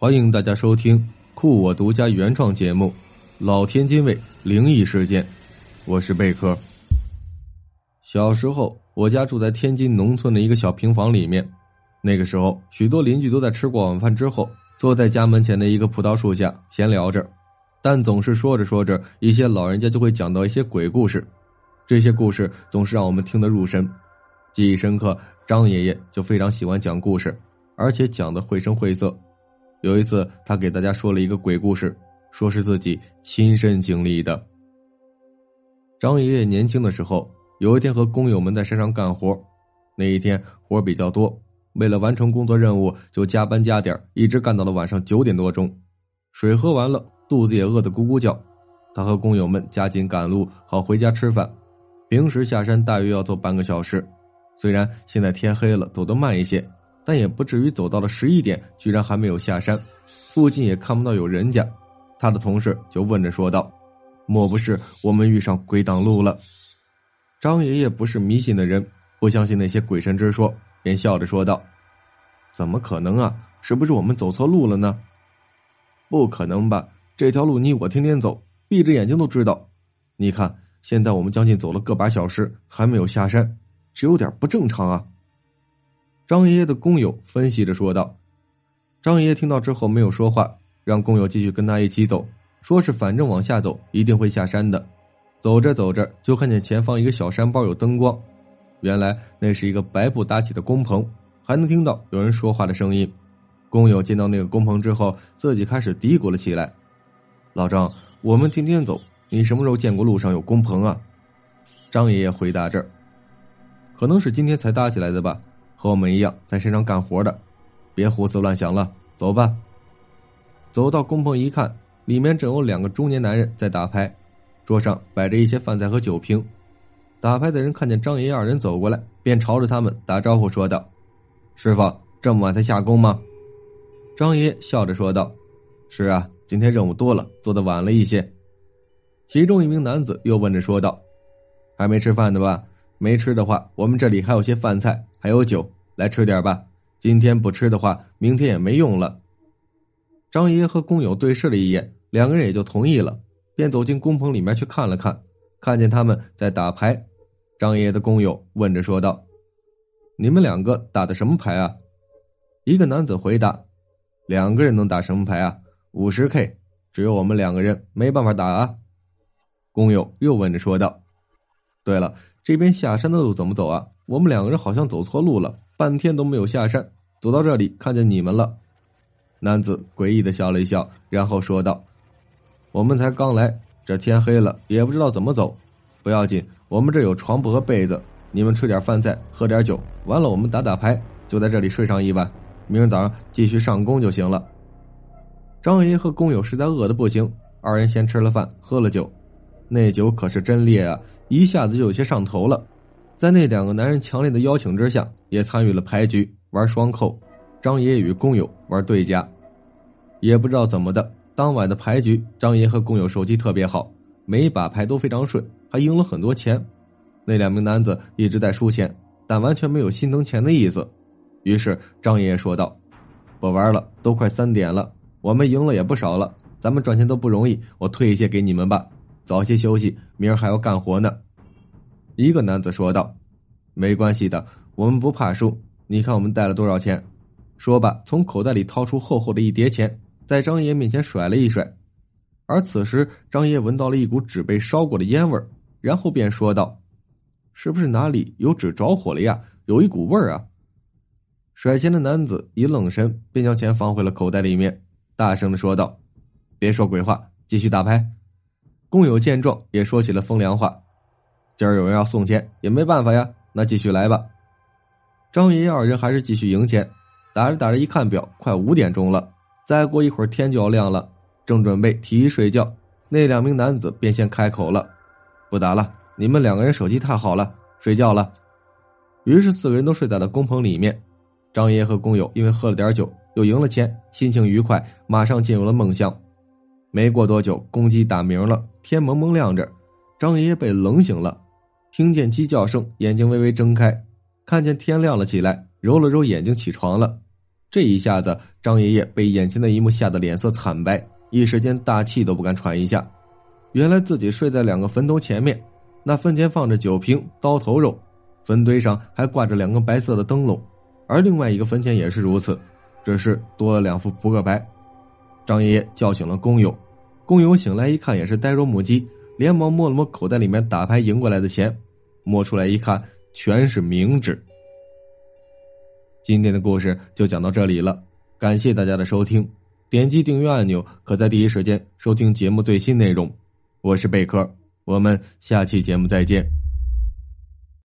欢迎大家收听酷我独家原创节目《老天津卫灵异事件》，我是贝壳。小时候，我家住在天津农村的一个小平房里面。那个时候，许多邻居都在吃过晚饭之后，坐在家门前的一个葡萄树下闲聊着。但总是说着说着，一些老人家就会讲到一些鬼故事。这些故事总是让我们听得入神，记忆深刻。张爷爷就非常喜欢讲故事，而且讲的绘声绘色。有一次，他给大家说了一个鬼故事，说是自己亲身经历的。张爷爷年轻的时候，有一天和工友们在山上干活，那一天活比较多，为了完成工作任务，就加班加点，一直干到了晚上九点多钟。水喝完了，肚子也饿得咕咕叫，他和工友们加紧赶路，好回家吃饭。平时下山大约要走半个小时，虽然现在天黑了，走得慢一些。但也不至于走到了十一点，居然还没有下山，附近也看不到有人家。他的同事就问着说道：“莫不是我们遇上鬼挡路了？”张爷爷不是迷信的人，不相信那些鬼神之说，便笑着说道：“怎么可能啊？是不是我们走错路了呢？”“不可能吧？这条路你我天天走，闭着眼睛都知道。你看，现在我们将近走了个把小时，还没有下山，这有点不正常啊。”张爷爷的工友分析着说道：“张爷爷听到之后没有说话，让工友继续跟他一起走，说是反正往下走一定会下山的。走着走着，就看见前方一个小山包有灯光，原来那是一个白布搭起的工棚，还能听到有人说话的声音。工友见到那个工棚之后，自己开始嘀咕了起来：‘老张，我们天天走，你什么时候见过路上有工棚啊？’张爷爷回答着：‘可能是今天才搭起来的吧。’”和我们一样在山上干活的，别胡思乱想了，走吧。走到工棚一看，里面正有两个中年男人在打牌，桌上摆着一些饭菜和酒瓶。打牌的人看见张爷爷二人走过来，便朝着他们打招呼说道：“师傅，这么晚才下工吗？”张爷爷笑着说道：“是啊，今天任务多了，做的晚了一些。”其中一名男子又问着说道：“还没吃饭呢吧？没吃的话，我们这里还有些饭菜。”还有酒，来吃点吧。今天不吃的话，明天也没用了。张爷爷和工友对视了一眼，两个人也就同意了，便走进工棚里面去看了看，看见他们在打牌。张爷爷的工友问着说道：“你们两个打的什么牌啊？”一个男子回答：“两个人能打什么牌啊？五十 K，只有我们两个人，没办法打啊。”工友又问着说道：“对了，这边下山的路怎么走啊？”我们两个人好像走错路了，半天都没有下山，走到这里看见你们了。男子诡异的笑了一笑，然后说道：“我们才刚来，这天黑了，也不知道怎么走。不要紧，我们这有床铺和被子，你们吃点饭菜，喝点酒，完了我们打打牌，就在这里睡上一晚，明儿早上继续上工就行了。”张爷爷和工友实在饿的不行，二人先吃了饭，喝了酒，那酒可是真烈啊，一下子就有些上头了。在那两个男人强烈的邀请之下，也参与了牌局玩双扣。张爷爷与工友玩对家，也不知道怎么的，当晚的牌局，张爷和工友手气特别好，每一把牌都非常顺，还赢了很多钱。那两名男子一直在输钱，但完全没有心疼钱的意思。于是张爷爷说道：“不玩了，都快三点了，我们赢了也不少了，咱们赚钱都不容易，我退一些给你们吧，早些休息，明儿还要干活呢。”一个男子说道：“没关系的，我们不怕输。你看我们带了多少钱？”说罢，从口袋里掏出厚厚的一叠钱，在张爷面前甩了一甩。而此时，张爷闻到了一股纸被烧过的烟味然后便说道：“是不是哪里有纸着火了呀？有一股味儿啊！”甩钱的男子一愣神，便将钱放回了口袋里面，大声的说道：“别说鬼话，继续打牌。”工友见状，也说起了风凉话。今儿有人要送钱，也没办法呀。那继续来吧。张爷爷二人还是继续赢钱，打着打着，一看表，快五点钟了。再过一会儿天就要亮了，正准备提议睡觉，那两名男子便先开口了：“不打了，你们两个人手气太好了，睡觉了。”于是四个人都睡在了工棚里面。张爷爷和工友因为喝了点酒，又赢了钱，心情愉快，马上进入了梦乡。没过多久，公鸡打鸣了，天蒙蒙亮着，张爷爷被冷醒了。听见鸡叫声，眼睛微微睁开，看见天亮了起来，揉了揉眼睛，起床了。这一下子，张爷爷被眼前的一幕吓得脸色惨白，一时间大气都不敢喘一下。原来自己睡在两个坟头前面，那坟前放着酒瓶、刀头肉，坟堆上还挂着两个白色的灯笼，而另外一个坟前也是如此，只是多了两副扑克牌。张爷爷叫醒了工友，工友醒来一看也是呆若木鸡，连忙摸了摸口袋里面打牌赢过来的钱，摸出来一看，全是冥纸。今天的故事就讲到这里了，感谢大家的收听，点击订阅按钮，可在第一时间收听节目最新内容。我是贝壳，我们下期节目再见。